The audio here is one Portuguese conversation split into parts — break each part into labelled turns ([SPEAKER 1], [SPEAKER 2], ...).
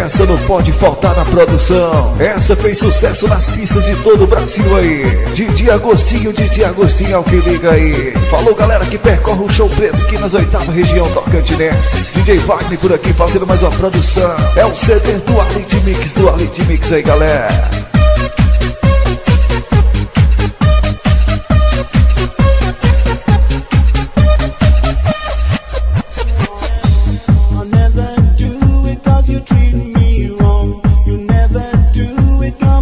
[SPEAKER 1] Essa não pode faltar na produção. Essa fez sucesso nas pistas de todo o Brasil aí. Didi Agostinho, Didi Agostinho é o que liga aí. Falou galera que percorre o show preto aqui nas oitavas região Tocantinense. DJ Wagner por aqui fazendo mais uma produção. É o CD do Alite Mix, do Alite Mix aí galera.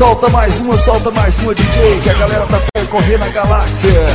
[SPEAKER 1] Solta mais uma, solta mais uma, DJ, que a galera tá percorrendo a galáxia.